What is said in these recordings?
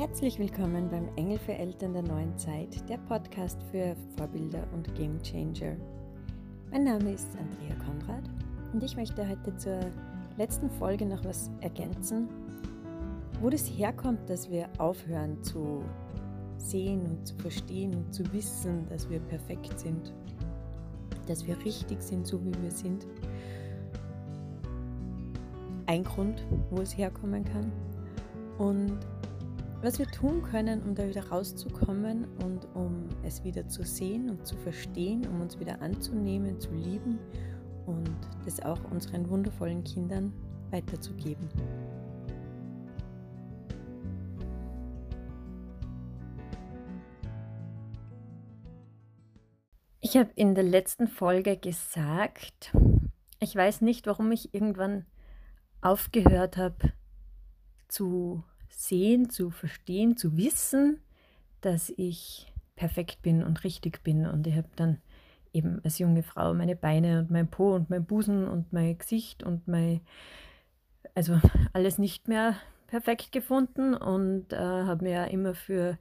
Herzlich willkommen beim Engel für Eltern der neuen Zeit, der Podcast für Vorbilder und Game Changer. Mein Name ist Andrea Konrad und ich möchte heute zur letzten Folge noch was ergänzen, wo das herkommt, dass wir aufhören zu sehen und zu verstehen und zu wissen, dass wir perfekt sind, dass wir richtig sind, so wie wir sind. Ein Grund, wo es herkommen kann. Und was wir tun können, um da wieder rauszukommen und um es wieder zu sehen und zu verstehen, um uns wieder anzunehmen, zu lieben und das auch unseren wundervollen Kindern weiterzugeben. Ich habe in der letzten Folge gesagt, ich weiß nicht, warum ich irgendwann aufgehört habe zu sehen, zu verstehen, zu wissen, dass ich perfekt bin und richtig bin. Und ich habe dann eben als junge Frau meine Beine und mein Po und mein Busen und mein Gesicht und mein, also alles nicht mehr perfekt gefunden und äh, habe mir ja immer für,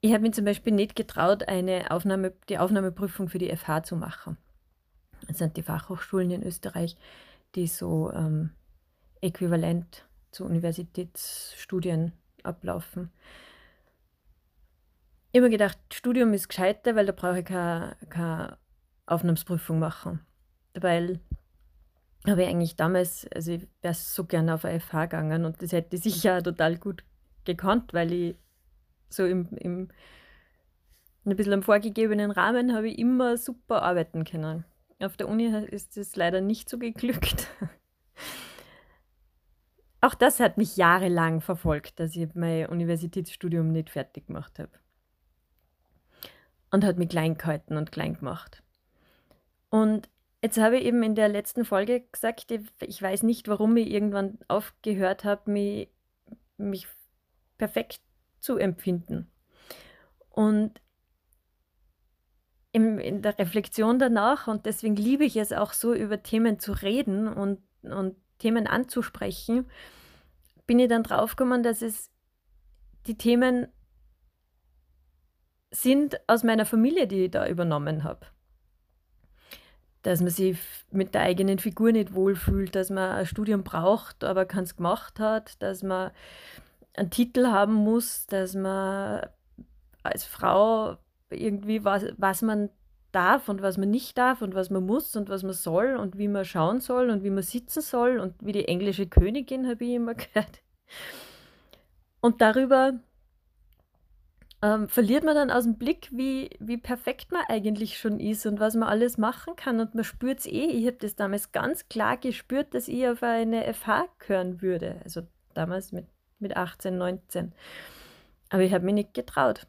ich habe mir zum Beispiel nicht getraut, eine Aufnahme, die Aufnahmeprüfung für die FH zu machen. Das sind die Fachhochschulen in Österreich, die so ähm, äquivalent zu Universitätsstudien ablaufen. Immer gedacht, Studium ist gescheiter, weil da brauche ich keine, keine Aufnahmsprüfung machen. Weil habe ich eigentlich damals, also ich wäre so gerne auf eine FH gegangen und das hätte ich sicher total gut gekonnt, weil ich so im, im ein bisschen im vorgegebenen Rahmen habe ich immer super arbeiten können. Auf der Uni ist es leider nicht so geglückt. Auch das hat mich jahrelang verfolgt, dass ich mein Universitätsstudium nicht fertig gemacht habe. Und hat mich klein gehalten und klein gemacht. Und jetzt habe ich eben in der letzten Folge gesagt, ich weiß nicht, warum ich irgendwann aufgehört habe, mich, mich perfekt zu empfinden. Und in, in der Reflexion danach, und deswegen liebe ich es auch so, über Themen zu reden und, und Themen anzusprechen, bin ich dann draufgekommen, dass es die Themen sind aus meiner Familie, die ich da übernommen habe. Dass man sich mit der eigenen Figur nicht wohlfühlt, dass man ein Studium braucht, aber keins gemacht hat, dass man einen Titel haben muss, dass man als Frau irgendwie was, was man darf und was man nicht darf und was man muss und was man soll und wie man schauen soll und wie man sitzen soll und wie die englische Königin, habe ich immer gehört. Und darüber ähm, verliert man dann aus dem Blick, wie, wie perfekt man eigentlich schon ist und was man alles machen kann. Und man spürt es eh. Ich habe das damals ganz klar gespürt, dass ich auf eine FH gehören würde. Also damals mit, mit 18, 19. Aber ich habe mich nicht getraut.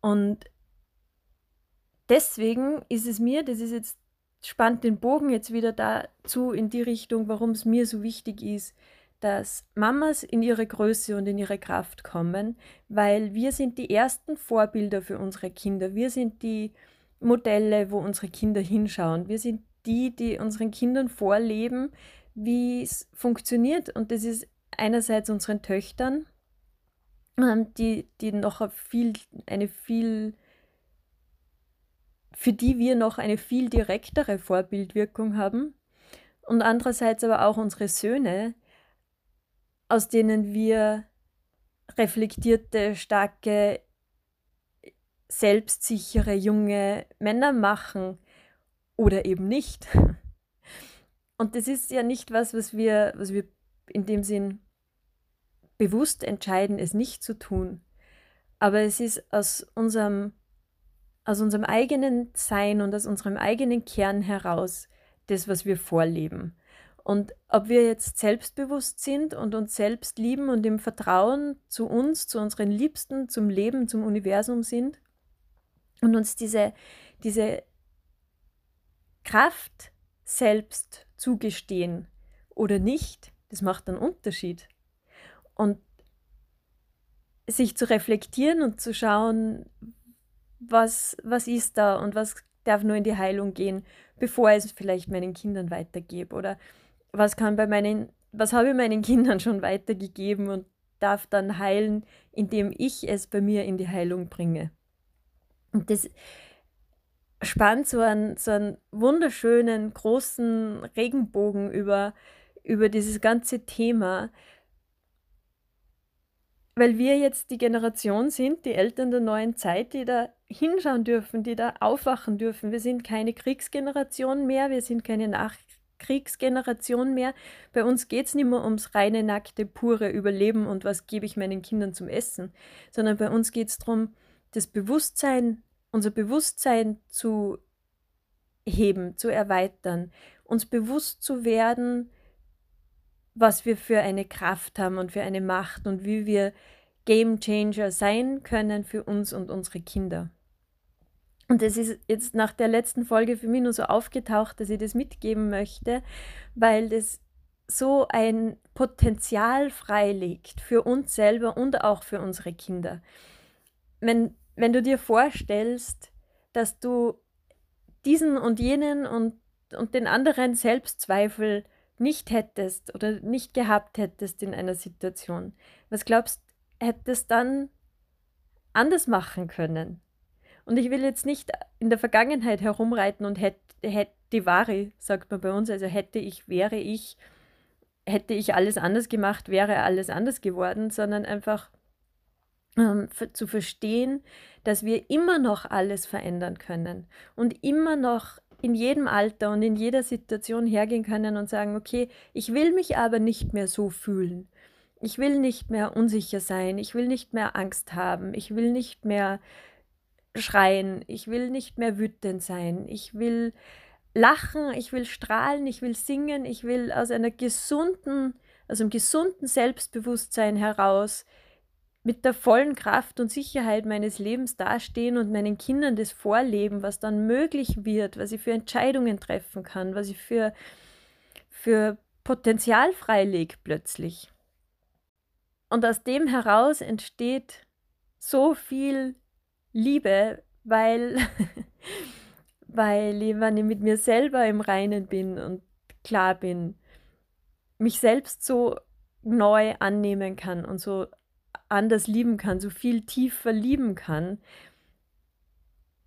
Und deswegen ist es mir, das ist jetzt, spannt den Bogen jetzt wieder dazu in die Richtung, warum es mir so wichtig ist, dass Mamas in ihre Größe und in ihre Kraft kommen, weil wir sind die ersten Vorbilder für unsere Kinder. Wir sind die Modelle, wo unsere Kinder hinschauen. Wir sind die, die unseren Kindern vorleben, wie es funktioniert. Und das ist einerseits unseren Töchtern, ähm, die, die noch viel, eine viel für die wir noch eine viel direktere Vorbildwirkung haben und andererseits aber auch unsere Söhne, aus denen wir reflektierte, starke, selbstsichere junge Männer machen oder eben nicht. Und das ist ja nicht was, was wir, was wir in dem Sinn bewusst entscheiden, es nicht zu tun. Aber es ist aus unserem aus unserem eigenen Sein und aus unserem eigenen Kern heraus das, was wir vorleben. Und ob wir jetzt selbstbewusst sind und uns selbst lieben und im Vertrauen zu uns, zu unseren Liebsten, zum Leben, zum Universum sind und uns diese, diese Kraft selbst zugestehen oder nicht, das macht einen Unterschied. Und sich zu reflektieren und zu schauen, was, was ist da und was darf nur in die Heilung gehen, bevor ich es vielleicht meinen Kindern weitergebe? Oder was kann bei meinen, was habe ich meinen Kindern schon weitergegeben und darf dann heilen, indem ich es bei mir in die Heilung bringe. Und das spannt so einen, so einen wunderschönen, großen Regenbogen über, über dieses ganze Thema, weil wir jetzt die Generation sind, die Eltern der neuen Zeit, die da hinschauen dürfen, die da aufwachen dürfen. Wir sind keine Kriegsgeneration mehr, wir sind keine Nachkriegsgeneration mehr. Bei uns geht es nicht mehr ums reine, nackte, pure Überleben und was gebe ich meinen Kindern zum Essen, sondern bei uns geht es darum, das Bewusstsein, unser Bewusstsein zu heben, zu erweitern, uns bewusst zu werden, was wir für eine Kraft haben und für eine Macht und wie wir Game Changer sein können für uns und unsere Kinder. Und das ist jetzt nach der letzten Folge für mich nur so aufgetaucht, dass ich das mitgeben möchte, weil das so ein Potenzial freilegt für uns selber und auch für unsere Kinder. Wenn, wenn du dir vorstellst, dass du diesen und jenen und, und den anderen Selbstzweifel nicht hättest oder nicht gehabt hättest in einer Situation, was glaubst, hättest dann anders machen können? Und ich will jetzt nicht in der Vergangenheit herumreiten und hätte, die Ware, sagt man bei uns, also hätte ich, wäre ich, hätte ich alles anders gemacht, wäre alles anders geworden, sondern einfach ähm, zu verstehen, dass wir immer noch alles verändern können und immer noch in jedem Alter und in jeder Situation hergehen können und sagen, okay, ich will mich aber nicht mehr so fühlen. Ich will nicht mehr unsicher sein, ich will nicht mehr Angst haben, ich will nicht mehr schreien, ich will nicht mehr wütend sein, ich will lachen, ich will strahlen, ich will singen, ich will aus einer gesunden, aus einem gesunden Selbstbewusstsein heraus mit der vollen Kraft und Sicherheit meines Lebens dastehen und meinen Kindern das vorleben, was dann möglich wird, was ich für Entscheidungen treffen kann, was ich für, für Potenzial freilege plötzlich. Und aus dem heraus entsteht so viel Liebe, weil, weil ich, wenn ich mit mir selber im Reinen bin und klar bin, mich selbst so neu annehmen kann und so anders lieben kann, so viel tiefer lieben kann.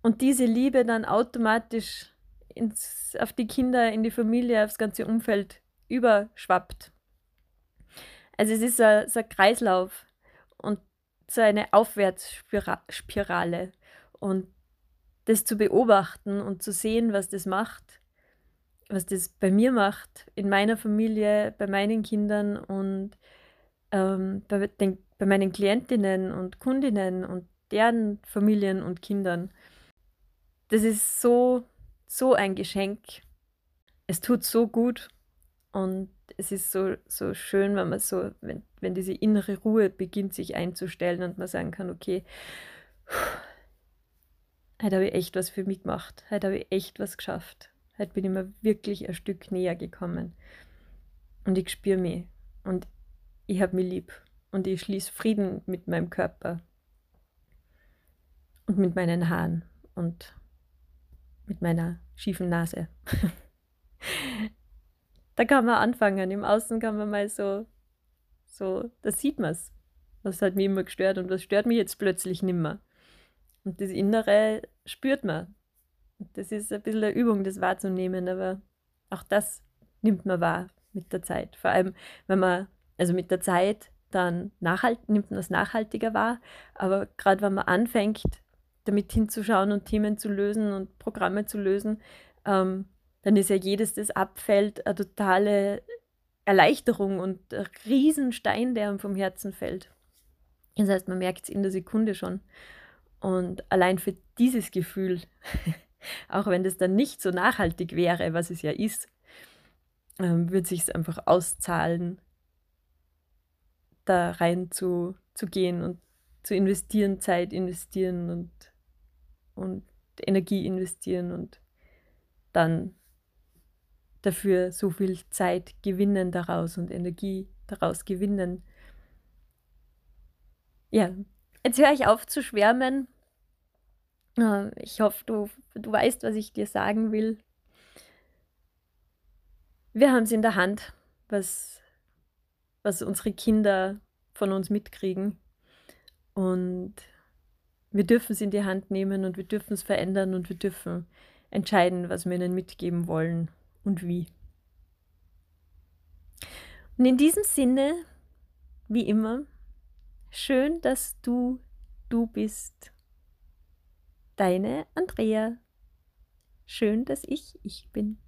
Und diese Liebe dann automatisch ins, auf die Kinder, in die Familie, aufs ganze Umfeld überschwappt. Also es ist so, so ein Kreislauf und so eine Aufwärtsspirale. Und das zu beobachten und zu sehen, was das macht, was das bei mir macht, in meiner Familie, bei meinen Kindern und ähm, bei den bei meinen Klientinnen und Kundinnen und deren Familien und Kindern. Das ist so, so ein Geschenk. Es tut so gut und es ist so, so schön, wenn man so, wenn, wenn diese innere Ruhe beginnt, sich einzustellen und man sagen kann, okay, heute habe ich echt was für mich gemacht, heute habe ich echt was geschafft, heute bin ich mir wirklich ein Stück näher gekommen und ich spüre mich und ich habe mich lieb und ich schließe Frieden mit meinem Körper und mit meinen Haaren und mit meiner schiefen Nase. da kann man anfangen. Im Außen kann man mal so, so, da sieht man es. Was hat mich immer gestört und was stört mich jetzt plötzlich nimmer. Und das Innere spürt man. Das ist ein bisschen eine Übung, das wahrzunehmen, aber auch das nimmt man wahr mit der Zeit. Vor allem, wenn man, also mit der Zeit dann nachhalt, nimmt man das nachhaltiger wahr. Aber gerade wenn man anfängt, damit hinzuschauen und Themen zu lösen und Programme zu lösen, ähm, dann ist ja jedes, das abfällt, eine totale Erleichterung und ein Riesenstein, der einem vom Herzen fällt. Das heißt, man merkt es in der Sekunde schon. Und allein für dieses Gefühl, auch wenn das dann nicht so nachhaltig wäre, was es ja ist, ähm, wird sich es einfach auszahlen, da rein zu, zu gehen und zu investieren, Zeit investieren und, und Energie investieren und dann dafür so viel Zeit gewinnen daraus und Energie daraus gewinnen. Ja, jetzt höre ich auf zu schwärmen. Äh, ich hoffe, du, du weißt, was ich dir sagen will. Wir haben es in der Hand, was was unsere Kinder von uns mitkriegen. Und wir dürfen es in die Hand nehmen und wir dürfen es verändern und wir dürfen entscheiden, was wir ihnen mitgeben wollen und wie. Und in diesem Sinne, wie immer, schön, dass du du bist. Deine Andrea. Schön, dass ich ich bin.